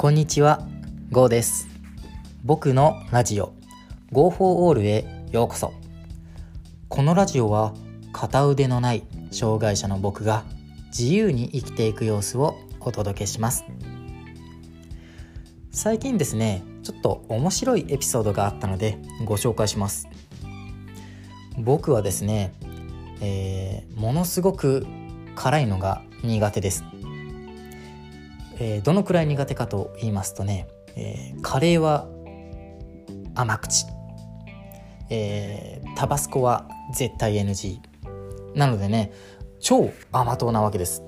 こんにちは、ゴーです。僕のラジオ Go for All へようこそ。このラジオは片腕のない障害者の僕が自由に生きていく様子をお届けします。最近ですね、ちょっと面白いエピソードがあったのでご紹介します。僕はですね、えーものすごく辛いのが苦手です。えーどのくらい苦手かと言いますとね、えーカレーは甘口、えータバスコは絶対 NG なのでね超甘党なわけです。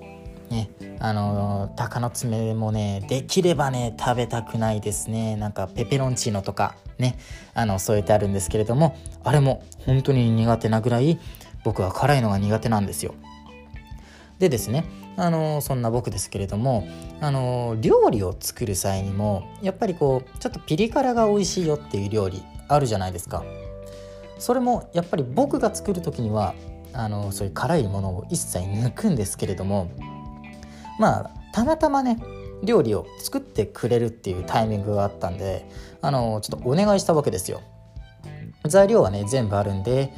ね、あの鷹の爪もねできればね食べたくないですねなんかペペロンチーノとかねあの添えてあるんですけれどもあれも本当に苦手なぐらい僕は辛いのが苦手なんですよ。でですねあのそんな僕ですけれどもあの料理を作る際にもやっぱりこうちょっとピリ辛が美味しいよっていう料理あるじゃないですか。それもやっぱり僕が作る時にはあのそういう辛いものを一切抜くんですけれどもまあたまたまね料理を作ってくれるっていうタイミングがあったんであのちょっとお願いしたわけですよ。材料はね全部あるんで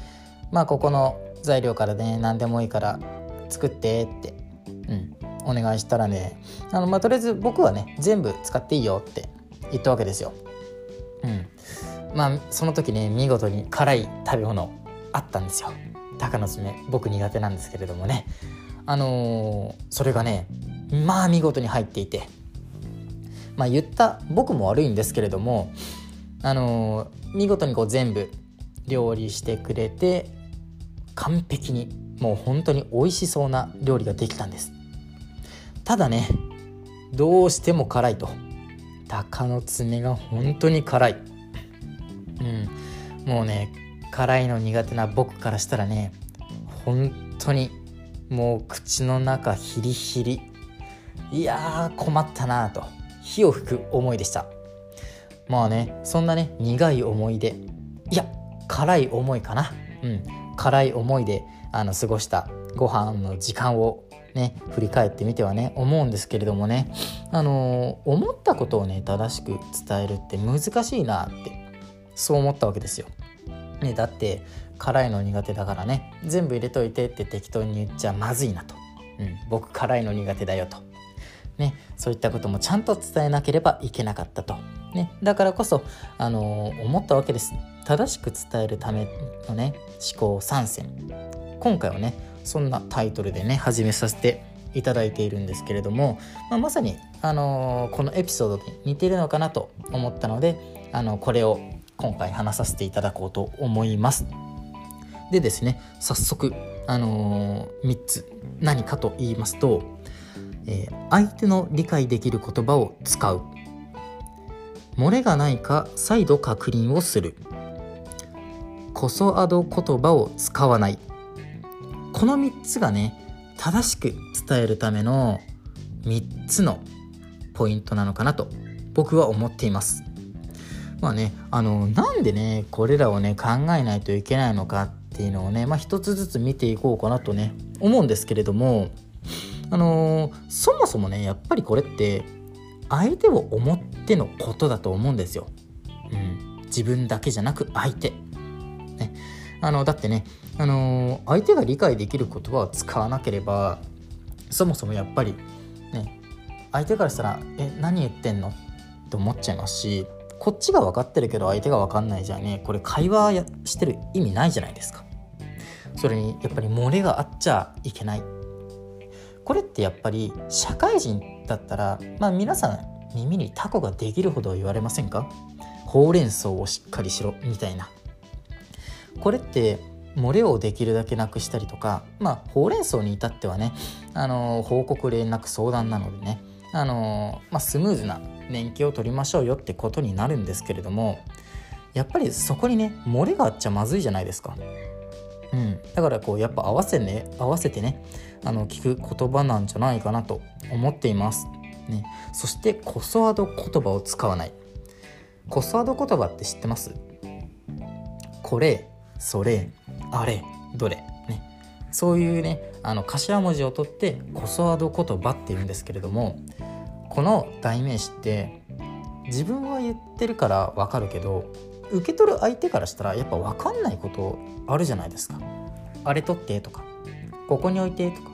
まあここの材料からね何でもいいから作ってって、うん、お願いしたらねあの、まあ、とりあえず僕はね全部使っていいよって言ったわけですよ。うん、まあその時ね見事に辛い食べ物あったんですよ。鷹の爪僕苦手なんですけれどもね。あのーそれがねまあ見事に入っていて。まあ言った僕も悪いんですけれどもあのー見事にこう全部料理してくれて完璧にもう本当に美味しそうな料理ができたんです。ただねどうしても辛いと。鷹の爪が本当に辛い。うん。もうね辛いの苦手な僕からしたらね本当にもう口の中ヒリヒリ。いやー困ったなと。火を吹く思いでした。まあねそんなね苦い思い出。いや辛い思いかな。うん。辛い思いであの過ごしたご飯の時間をね振り返ってみてはね思うんですけれどもね。あのー思ったことをね正しく伝えるって難しいなってそう思ったわけですよ。ね、だって辛いの苦手だからね全部入れといてって適当に言っちゃまずいなと、うん、僕辛いの苦手だよと、ね、そういったこともちゃんと伝えなければいけなかったと、ね、だからこそ、あのー思ったわけです。正しく伝えるためのね思考参戦。今回はねそんなタイトルでね始めさせていただいているんですけれども、まあ、まさに、あのーこのエピソードに似てるのかなと思ったので、あのこれを今回話させていただこうと思います。でですね早速、あのー3つ何かと言いますと、えー相手の理解できる言葉を使う。漏れがないか再度確認をする。こそアド言葉を使わないこの3つがね正しく伝えるための3つのポイントなのかなと僕は思っています。まあねあのなんでねこれらをね考えないといけないのかっていうのをねまあ一つずつ見ていこうかなとね思うんですけれどもあのーそもそもねやっぱりこれって相手を思ってのことだと思うんですよ。うん、自分だけじゃなく相手。ね、あのだってね、あのー相手が理解できる言葉を使わなければそもそもやっぱりね相手からしたら「え何言ってんの?」って思っちゃいますしこっちが分かってるけど相手が分かんないじゃね。これ会話やしてる意味ないじゃないですか。それにやっぱり漏れがあっちゃいけない。これってやっぱり社会人だったらまあ皆さん耳にタコができるほど言われませんか？ほうれん草をしっかりしろみたいな。これって漏れをできるだけなくしたりとかまあほうれん草に至ってはねあの報告連絡相談なのでねあの、まあ、スムーズな連携を取りましょうよってことになるんですけれどもやっぱりそこにね漏れがあっちゃまずいじゃないですか。うん、だからこうやっぱ合わせ,、ね、合わせてねあの聞く言葉なんじゃないかなと思っています。ね、そしてコソアド言葉を使わない。コソアド言葉って知ってます？これそれあれどれねそういうねあの頭文字を取ってコソアド言葉っていうんですけれどもこの代名詞って自分は言ってるから分かるけど受け取る相手からしたらやっぱ分かんないことあるじゃないですか。あれ取ってとかここに置いてとか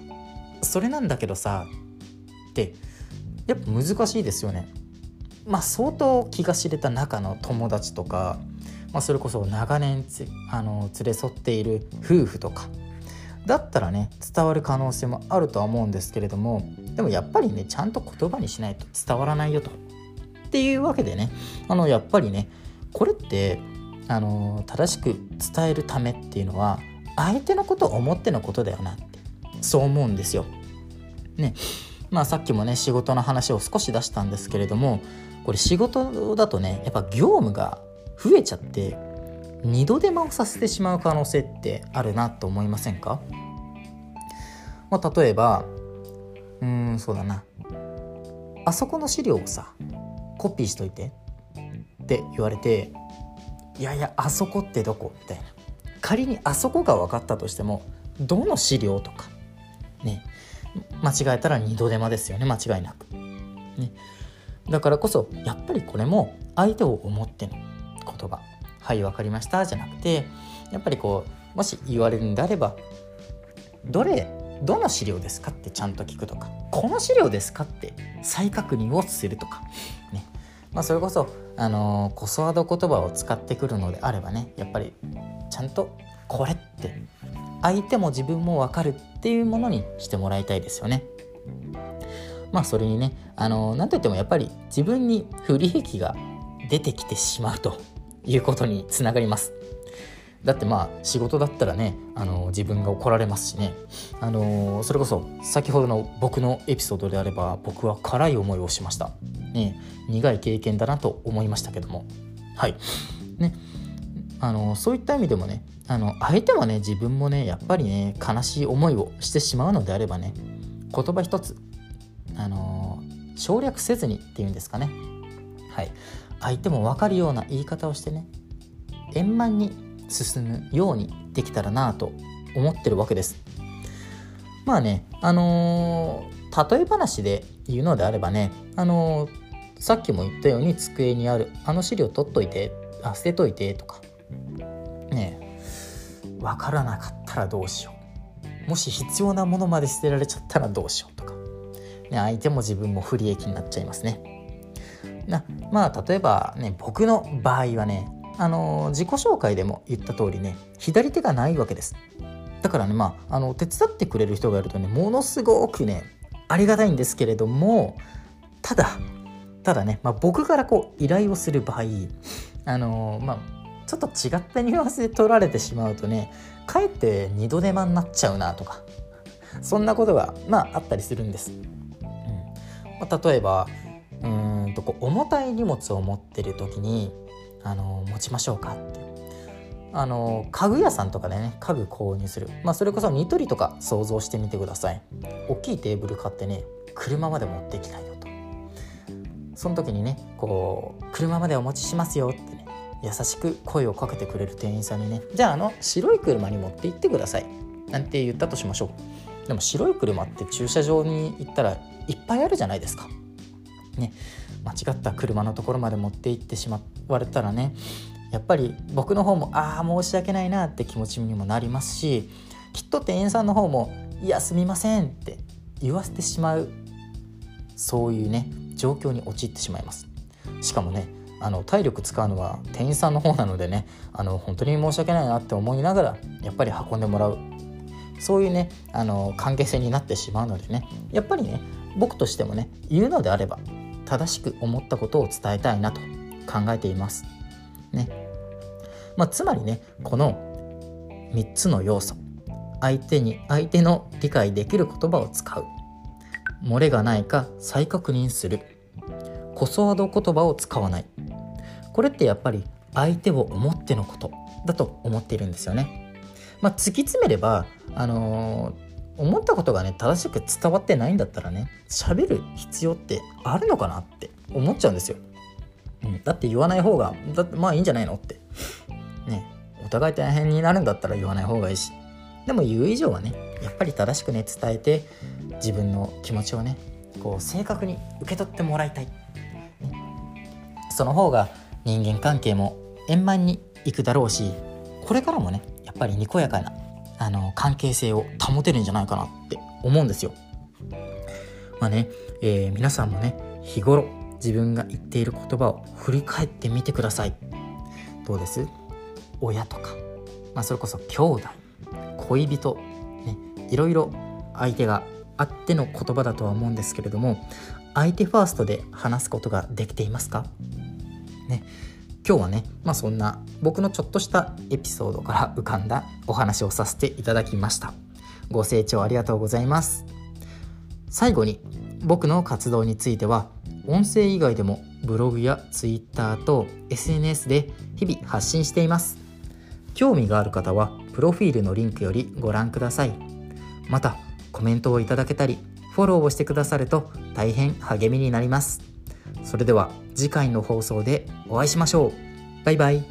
それなんだけどさってやっぱ難しいですよね。まあ相当気が知れた仲の友達とか、まあ、それこそ長年あの連れ添っている夫婦とかだったらね伝わる可能性もあるとは思うんですけれどもでもやっぱりねちゃんと言葉にしないと伝わらないよと。っていうわけでねあのやっぱりねこれってあの正しく伝えるためっていうのは相手のことを思ってのことだよなってそう思うんですよ。ねまあさっきもね仕事の話を少し出したんですけれどもこれ仕事だとねやっぱ業務が増えちゃって二度手間をさせてしまう可能性ってあるなと思いませんか、まあ、例えばうんそうだな。あそこの資料をさコピーしといてって言われていやいやあそこってどこ？みたいな。仮にあそこが分かったとしてもどの資料とかね間違えたら二度手間ですよね間違いなく、ね、だからこそやっぱりこれも相手を思っての言葉「はい分かりました」じゃなくてやっぱりこうもし言われるんであればどれどの資料ですかってちゃんと聞くとかこの資料ですかって再確認をするとかねまあそれこそあのー、コスワード言葉を使ってくるのであればねやっぱりちゃんとこれって相手も自分も分かるっていうものにしてもらいたいですよね。まあそれにねあの何といってもやっぱり自分に不利益が出てきてしまうということにつながります。だってまあ仕事だったらねあの自分が怒られますしね。あのそれこそ先ほどの僕のエピソードであれば僕は辛い思いをしました、ね、苦い経験だなと思いましたけども。はい。ね。あのそういった意味でもねあの相手もね自分もねやっぱりね悲しい思いをしてしまうのであればね言葉一つあの省略せずにっていうんですかね。はい。相手も分かるような言い方をしてね円満に進むようにできたらなと思ってるわけです。まあねあのー、例え話で言うのであればねあのー、さっきも言ったように机にあるあの資料取っといてあ捨てといてとかね分からなかったらどうしよう。もし必要なものまで捨てられちゃったらどうしようとか、ね、相手も自分も不利益になっちゃいますね。な。まあ例えばね僕の場合はねあの自己紹介でも言った通りね左手がないわけです。だからねまああの手伝ってくれる人がいるとねものすごくねありがたいんですけれどもただただね、まあ、僕からこう依頼をする場合あのまあちょっと違ったニュアンスで取られてしまうとねかえって二度手間になっちゃうなとかそんなことがまああったりするんです。うん。まあ、例えばうんとこう重たい荷物を持ってる時にあの持ちましょうかって。あの家具屋さんとかでね家具購入する、まあ、それこそニトリとか想像してみてください。大きいテーブル買ってね車まで持ってきたいよと。その時にねこう車までお持ちしますよってね優しく声をかけてくれる店員さんにねじゃああの白い車に持って行ってください。なんて言ったとしましょう。でも白い車って駐車場に行ったらいっぱいあるじゃないですか。ね間違った車のところまで持って行ってしまわれたらねやっぱり僕の方もああ申し訳ないなって気持ちにもなりますしきっと店員さんの方も「いやすみません」って言わせてしまうそういうね状況に陥ってしまいます。しかもねあの体力使うのは店員さんの方なのでねあの本当に申し訳ないなって思いながらやっぱり運んでもらう。そういうねあの関係性になってしまうのでねやっぱりね僕としてもね言うのであれば正しく思ったことを伝えたいなと考えています。ねまあ、つまりねこの3つの要素相手に相手の理解できる言葉を使う漏れがないか再確認するコソワード言葉を使わないこれってやっぱり相手を思ってのことだと思っているんですよね。まあ、突き詰めれば、あのー、思ったことがね正しく伝わってないんだったらね喋る必要ってあるのかなって思っちゃうんですよ。うん、だって言わない方がだまあいいんじゃないのって。ね。お互い大変になるんだったら言わない方がいいし。でも言う以上はねやっぱり正しくね伝えて自分の気持ちをねこう正確に受け取ってもらいたい、ね、その方が人間関係も円満にいくだろうしこれからもねやっぱりにこやかなあの関係性を保てるんじゃないかなって思うんですよ。まあね、えー、皆さんもね日頃自分が言っている言葉を振り返ってみてください。どうです？親とか、まあ、それこそ兄弟。恋人、ね、いろいろ相手があっての言葉だとは思うんですけれども相手ファーストで話すことができていますか？ね。今日はね、まあ、そんな僕のちょっとしたエピソードから浮かんだお話をさせていただきました。ご清聴ありがとうございます。最後に僕の活動については音声以外でもブログや Twitter と SNS で日々発信しています。興味がある方はプロフィールのリンクよりご覧ください。またコメントをいただけたりフォローをしてくださると大変励みになります。それでは次回の放送でお会いしましょう。バイバイ。